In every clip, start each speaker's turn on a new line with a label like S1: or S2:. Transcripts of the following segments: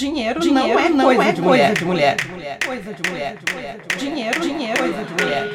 S1: Dinheiro, dinheiro não é, não coisa, é de coisa de mulher. Coisa de mulher. Dinheiro, dinheiro, coisa de mulher.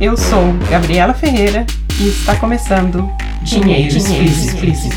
S1: Eu sou Gabriela Ferreira e está começando Dinheiro Explícito.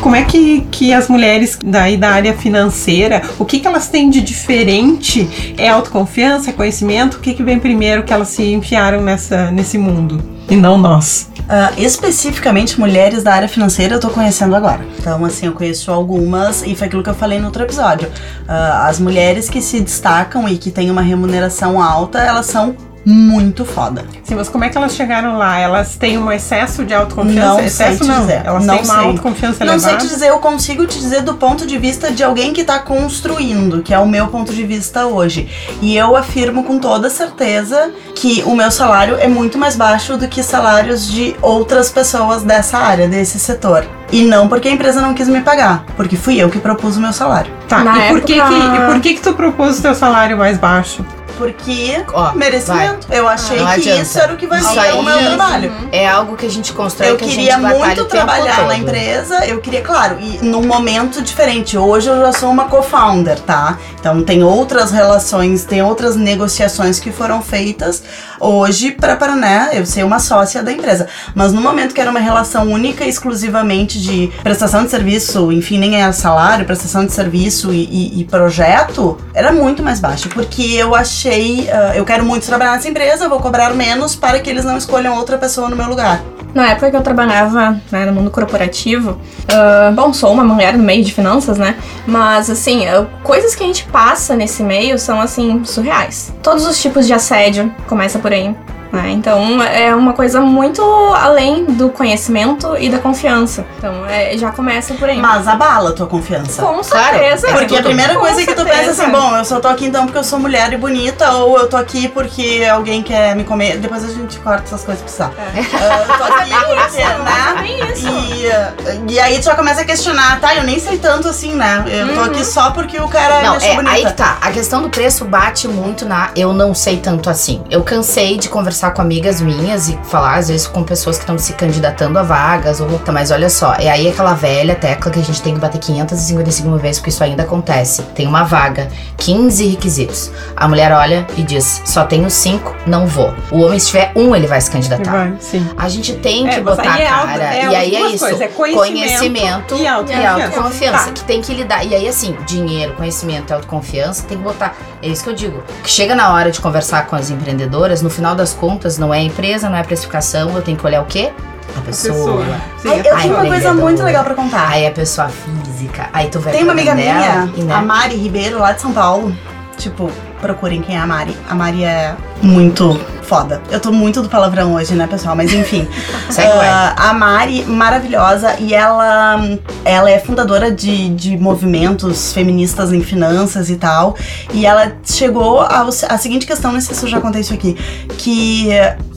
S1: Como é que, que as mulheres daí da área financeira, o que, que elas têm de diferente? É autoconfiança, é conhecimento? O que, que vem primeiro que elas se enfiaram nessa, nesse mundo? E não nós.
S2: Uh, especificamente mulheres da área financeira eu tô conhecendo agora. Então, assim, eu conheço algumas e foi aquilo que eu falei no outro episódio. Uh, as mulheres que se destacam e que têm uma remuneração alta, elas são muito foda.
S1: Sim, mas como é que elas chegaram lá? Elas têm um excesso de autoconfiança?
S2: Não
S1: excesso
S2: sei te
S1: não.
S2: dizer.
S1: Elas
S2: não
S1: têm uma
S2: sei.
S1: autoconfiança
S2: Não
S1: elevada?
S2: sei te dizer, eu consigo te dizer do ponto de vista de alguém que tá construindo, que é o meu ponto de vista hoje. E eu afirmo com toda certeza que o meu salário é muito mais baixo do que salários de outras pessoas dessa área, desse setor. E não porque a empresa não quis me pagar, porque fui eu que propus o meu salário.
S1: Tá,
S3: Na
S1: e por, que,
S3: época-
S1: que, e por que que tu propôs o teu salário mais baixo?
S2: Porque
S4: Ó,
S2: merecimento. Eu achei
S4: Não
S2: que
S4: adianta.
S2: isso era o que valia o meu
S4: aí-
S2: trabalho.
S4: É algo que a gente constrói
S2: Eu
S4: que a
S2: queria muito trabalhar na empresa, eu queria, claro, e num momento diferente. Hoje eu já sou uma co-founder, tá? Então tem outras relações, tem outras negociações que foram feitas hoje para né, eu ser uma sócia da empresa. Mas no momento que era uma relação única e exclusivamente de prestação de serviço, enfim, nem era salário, prestação de serviço e, e- e projeto, era muito mais baixo, porque eu achei, ah, eu quero muito trabalhar nessa empresa, vou cobrar menos para que eles não escolham outra pessoa no meu lugar.
S3: Na época que eu trabalhava né, no mundo corporativo, ah, bom, sou uma mulher no meio de finanças, né? Mas, assim, eu- coisas que a gente passa nesse meio são, assim, surreais. Todos os tipos de assédio, começa por aí. né? Então, é uma coisa muito além do conhecimento e da confiança. Então, é, já começa por aí.
S2: Mas abala a tua confiança.
S3: Com
S4: Claro,
S3: certeza.
S4: é
S2: Porque a
S4: tudo.
S2: primeira
S3: Com
S2: coisa que tu
S3: certeza.
S2: pensa assim, bom, eu só tô aqui então porque eu sou mulher e bonita, ou eu tô aqui porque alguém quer me comer. Depois a gente corta essas coisas pra precisar.
S3: É.
S2: Ah, eu tô aqui porque,
S3: Isso,
S2: né?
S3: isso.
S2: E, e aí tu já começa a questionar, tá? Eu nem sei tanto assim, né? Eu tô
S3: Uhum.
S2: aqui só porque o cara
S4: Não, é,
S2: bonita.
S4: aí que tá. A questão do preço bate muito na eu não sei tanto assim. Eu cansei de conversar com amigas minhas e falar, às vezes, com pessoas que estão se candidatando a vagas. Ou, tá, mas olha só, é aí aquela velha tecla que a gente tem que bater 555 mil vezes, porque isso ainda acontece. Tem uma vaga, 15 requisitos. A mulher olha e diz: só tenho 5, não vou. O homem, se tiver um, ele vai se candidatar.
S1: Vai.
S4: A gente tem
S1: É,
S4: que
S1: mas
S4: botar
S1: é
S4: a cara.
S1: é
S4: e aí é isso.
S1: coisas, é conhecimento
S4: conhecimento
S1: e autoconfiança. Tá.
S4: Que tem que lidar. E aí, assim, dinheiro, conhecimento e autoconfiança, tem que botar. É isso que eu digo. Que chega na hora de conversar com as empreendedoras, no final das contas, não é empresa, não é precificação, eu tenho que olhar o quê? A pessoa.
S1: Pessoa. Sim, é
S2: eu tenho uma coisa muito legal pra contar.
S4: Aí a pessoa física. Aí tu vai
S2: Tem uma amiga minha,
S4: né?
S2: a Mari Ribeiro, lá de São Paulo. Tipo, procurem quem é a Mari. A Mari é muito foda. Eu tô muito do palavrão hoje, né, pessoal? Mas enfim. Ah, a Mari, maravilhosa, e ela, ela é fundadora de, de movimentos feministas em finanças e tal. E ela chegou a seguinte questão, não sei se eu já contei isso aqui, que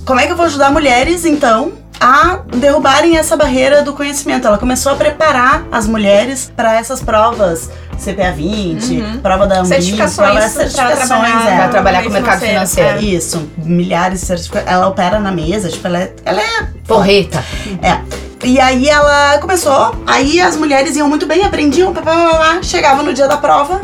S2: como é que eu vou ajudar mulheres, então, a derrubarem essa barreira do conhecimento. Ela começou a preparar as mulheres para essas provas CPA 20,
S3: Uhum.
S2: prova da
S3: Certificações
S2: prova-
S3: pra
S2: certificações,
S3: trabalhar,
S2: é.
S4: Trabalhar com o mercado financeiro.
S2: Isso, milhares de certificados. Ela opera na mesa, tipo, ela é, ela é
S4: Porreta.
S2: e aí ela começou, aí as mulheres iam muito bem, aprendiam, pá, pá, pá, pá, chegavam no dia da prova,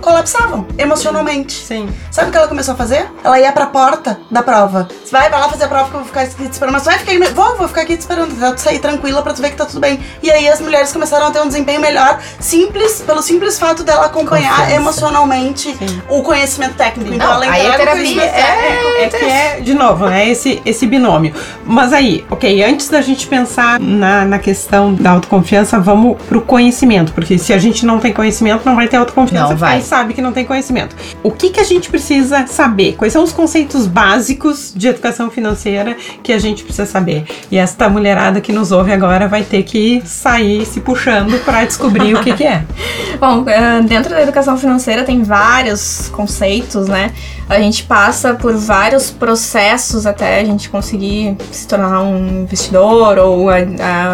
S2: colapsavam emocionalmente.
S1: Sim.
S2: Sabe o que ela começou a fazer? Ela ia pra porta da prova. Vai, vai lá fazer a prova que eu vou ficar aqui te esperando. Mas vai ficar aí, vou, vou ficar aqui te esperando, tu sair tranquila pra tu ver que tá tudo bem. E aí as mulheres começaram a ter um desempenho melhor, simples, pelo simples fato dela acompanhar
S4: Confiança.
S2: emocionalmente
S1: Sim.
S2: o conhecimento técnico. Então
S4: Não,
S2: ela
S4: aí
S2: o
S4: terapia
S2: conhecimento
S4: é-
S1: É que é, de novo, né, esse, esse binômio. Mas aí, ok, antes da gente pensar na, na questão da autoconfiança, vamos pro conhecimento. Porque se a gente não tem conhecimento, não vai ter autoconfiança,
S4: Não vai.
S1: sabe que não tem conhecimento. O que, que a gente precisa saber? Quais são os conceitos básicos de educação financeira que a gente precisa saber. E esta mulherada que nos ouve agora vai ter que sair se puxando para descobrir o que, que é.
S3: Bom, eh, dentro da educação financeira tem vários conceitos, né? A gente passa por vários processos até a gente conseguir se tornar um investidor ou a,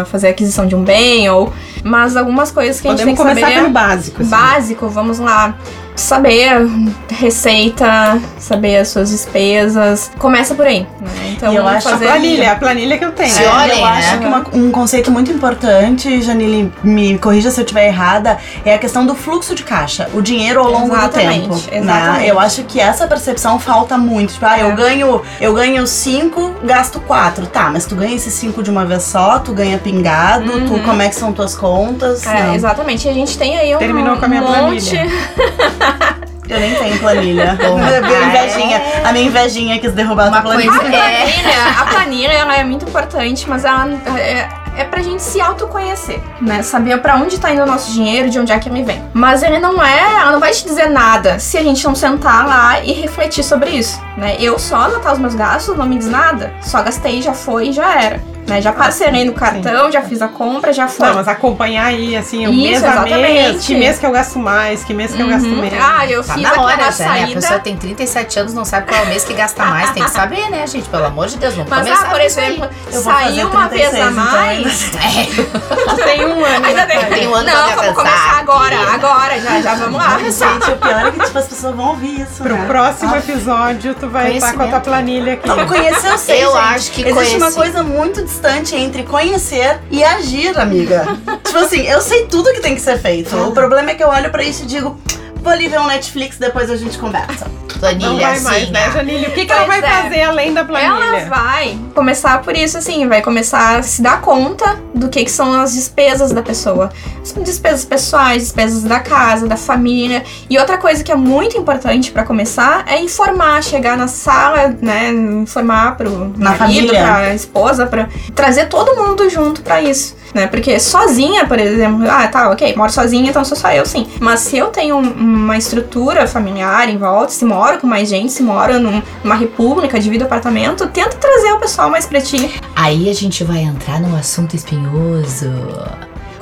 S3: a fazer a aquisição de um bem, ou mas algumas coisas que a gente
S1: Podemos
S3: tem que
S1: começar
S3: saber.
S1: pelo básico. assim.
S3: Básico, vamos lá. Saber receita, saber as suas despesas. Começa por aí, né? Então,
S2: E eu acho
S1: A
S3: fazer
S1: planilha, a planilha que eu tenho.
S4: Se
S2: É,
S4: olhem,
S2: eu
S4: né?
S2: acho que uma- um conceito muito importante, Janine, me corrija se eu estiver errada, é a questão do fluxo de caixa, o dinheiro ao longo
S3: Exatamente,
S2: do tempo. Né?
S3: exatamente.
S2: Eu acho que essa percepção falta muito. Tipo, ah,
S3: É.
S2: eu ganho, eu ganho cinco, gasto quatro. Tá, mas tu ganha esses cinco de uma vez só, tu ganha pingado, tu como é que são tuas contas?
S3: É,
S2: Não.
S3: exatamente. E a gente tem aí um
S1: Terminou com a minha
S3: monte.
S1: planilha.
S2: Eu nem tenho planilha. Minha
S4: ah,
S2: invejinha, a minha invejinha quis derrubar
S4: Uma
S2: a planilha.
S4: coisa-
S3: A planilha, a planilha ela é muito importante, mas ela é, é pra gente se autoconhecer, né? Saber pra onde tá indo o nosso dinheiro, de onde é que ele vem. Mas ele não é, ela não vai te dizer nada se a gente não sentar lá e refletir sobre isso, né? Eu só anotar os meus gastos não me diz nada. Só gastei, já foi já era. Né? Já parcelei no cartão, já fiz a compra, já foi.
S1: Não, mas acompanhar aí, assim, o
S3: Isso,
S1: mês a mês,
S3: exatamente.
S1: que mês que eu gasto mais, que mês que eu gasto
S3: Uhum.
S1: menos.
S3: Ah, eu
S4: Tá
S3: fiz
S4: na hora já, né? A pessoa tem 37 anos, não sabe qual é o mês que gasta mais. Tem que saber, né, gente? Pelo amor de Deus, vamos
S3: Mas,
S4: começar
S3: ah, por exemplo, saiu uma vez
S2: 36,
S3: a
S2: então,
S3: mais.
S1: Tu tem um ano.
S3: Ainda.
S1: Thaís?
S4: Tem um ano
S3: Não, vamos
S4: pensar,
S3: começar agora, agora, já, já vamos lá.
S2: Gente, o pior é que tipo, as pessoas vão ouvir isso.
S1: Pro
S2: né?
S1: próximo
S2: Ah,
S1: episódio, tu vai estar com a tua planilha aqui.
S2: Não, conhecer sei,
S4: Eu
S2: gente.
S4: acho que
S2: Existe uma coisa muito distante entre conhecer e agir, amiga. tipo assim, eu sei tudo que tem que ser feito. O problema é que eu olho pra isso e digo, vou ali ver um Netflix, depois a gente conversa.
S4: Planilha
S1: Não vai
S4: assim,
S1: mais, né,
S4: ah,
S1: Janine? O que, que ela vai
S3: é.
S1: fazer além da
S3: Ela
S1: planilha?
S3: vai começar por isso, assim, vai começar a se dar conta do que, que são as despesas da pessoa. As despesas pessoais, despesas da casa, da família. E outra coisa que é muito importante pra começar é informar, chegar na sala, né, informar pro
S2: Na
S3: marido,
S2: família.
S3: pra esposa, pra trazer todo mundo junto pra isso. Né? Porque sozinha, por exemplo, ah, tá, ok, moro sozinha, então sou só eu, sim. Mas se eu tenho um- uma estrutura familiar em volta, se moro com mais gente, se moro num- numa república, divido apartamento, tenta trazer o pessoal mais pra ti.
S4: Aí a gente vai entrar num assunto espinhoso.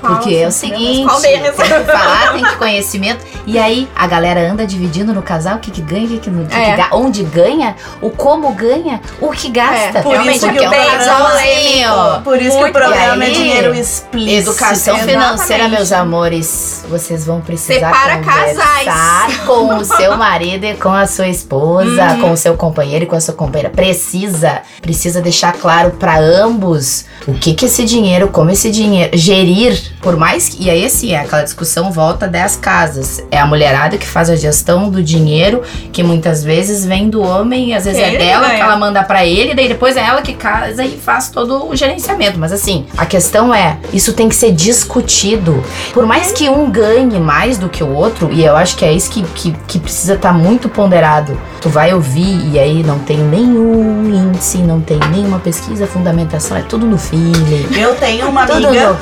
S3: Qual
S4: Porque é o seguinte,
S3: Qual deles?
S4: tem que falar, tem que conhecimento. E aí a galera anda dividindo no casal o que, que ganha, o que, que, não- o que
S3: É.
S4: que ga- onde ganha, o como ganha, o que gasta.
S3: É,
S2: Por
S3: Realmente,
S2: isso que
S3: porque
S2: o
S3: é um
S2: programa
S4: casalzinho.
S2: Por isso que o
S3: Muito
S2: programa
S4: bem.
S2: é dinheiro explícito.
S4: Educação
S3: Exatamente.
S4: financeira, meus amores. Vocês vão precisar
S3: Separa
S4: conversar
S3: casais.
S4: com o seu marido e com a sua esposa, com o seu companheiro e com a sua companheira. Precisa, precisa deixar claro pra ambos o que que esse dinheiro, como esse dinheiro gerir, por mais que e aí assim, é aquela discussão volta das casas. É a mulherada que faz a gestão do dinheiro, que muitas vezes vem do homem, e às vezes é dela que ela manda pra ele, daí depois é ela que casa e faz todo o gerenciamento. Mas assim, a questão é, isso tem que ser discutido. Por mais que um ganhe mais do que o outro, e eu acho que é isso que, que, que precisa estar muito ponderado. Tu vai ouvir e aí não tem nenhum índice, não tem nenhuma pesquisa, fundamentação, é tudo no feeling.
S2: Eu tenho uma amiga.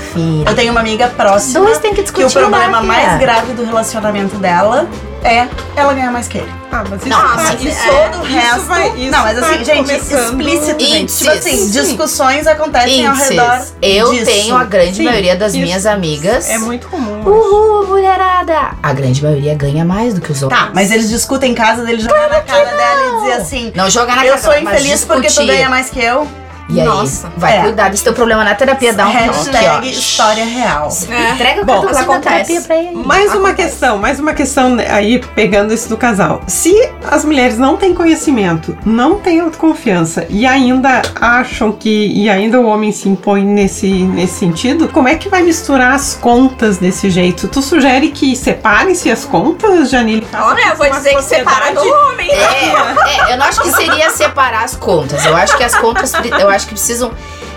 S2: Eu tenho uma amiga próxima
S4: Dois tem que
S2: que
S4: discutir.
S2: o problema mais grave do relacionamento dela é ela ganhar mais que ele.
S1: Ah, mas isso
S4: Não,
S1: tá-
S4: mas
S1: isso,
S2: Todo o
S1: isso
S2: resto.
S1: vai- isso
S2: não, mas assim,
S1: tá
S2: gente, explícito, gente. Tipo assim, discussões acontecem ao redor.
S4: Eu
S2: disso.
S4: tenho a grande
S1: Sim,
S4: maioria das
S1: isso
S4: minhas amigas.
S1: É muito comum.
S4: Uhul, mulherada! A grande maioria ganha mais do que os outros.
S2: Tá, mas eles discutem em casa dele jogar na cara dela e dizer assim:
S4: Não joga na
S2: Eu
S4: cara,
S2: sou
S4: mas
S2: infeliz porque tu ganha mais que eu.
S4: E aí,
S3: Nossa.
S4: vai
S2: É.
S4: cuidar desse teu problema na terapia. Dá um
S2: Hashtag
S4: aqui,
S2: história real.
S3: É.
S4: Entrega o
S1: Bom,
S3: acontece.
S4: terapia pra ele.
S1: Mais uma questão, mais uma questão né, aí pegando isso do casal. Se as mulheres não têm conhecimento, não têm autoconfiança e ainda acham que e ainda o homem se impõe nesse, nesse sentido, como é que vai misturar as contas desse jeito? Tu sugere que separem-se as contas, Janine?
S3: Olha, eu vou dizer que separa do homem.
S4: É, é, eu não acho que seria separar as contas. Eu acho que as contas, eu acho que precisam.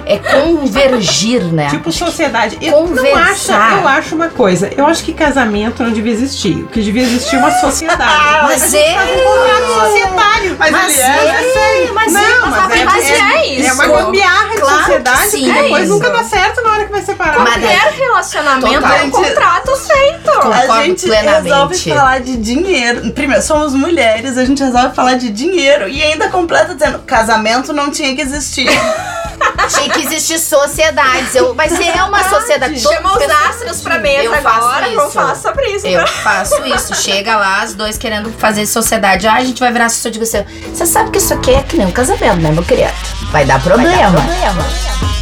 S4: é convergir, né?
S1: Tipo sociedade. Eu não acho,
S4: Conversar.
S1: eu acho uma coisa. Eu acho que casamento não devia existir. O que devia existir é uma sociedade.
S4: Mas
S1: A gente
S4: é.
S1: um contrato societário.
S2: Mas,
S4: Mas
S2: ele é,
S4: é,
S2: sério.
S4: mas
S1: não,
S4: é,
S1: mas,
S3: mas
S1: é,
S3: mas é isso.
S1: É uma gambiarra de
S4: Claro que
S1: sociedade
S4: sim,
S1: que depois
S3: é
S1: nunca dá certo na hora que vai separar.
S4: Mas
S3: Qualquer relacionamento
S4: Total.
S3: é um contrato feito.
S2: A
S4: Concordo
S2: gente
S4: plenamente.
S2: resolve falar de dinheiro. Primeiro, somos mulheres, a gente resolve falar de dinheiro e ainda completa dizendo casamento não tinha que existir.
S4: Tinha que existir sociedades. Eu, mas se é uma sociedade. todas
S3: Chama os astros pra mesa
S4: Eu faço
S3: agora,
S4: isso.
S3: vamos falar sobre isso.
S4: Eu
S3: né?
S4: faço isso. Chega lá, as dois querendo fazer sociedade. Ah, a gente vai virar sociedade. Você, você sabe que isso aqui é que nem um casamento, né, meu querido? Vai dar problema. Vai dar problema.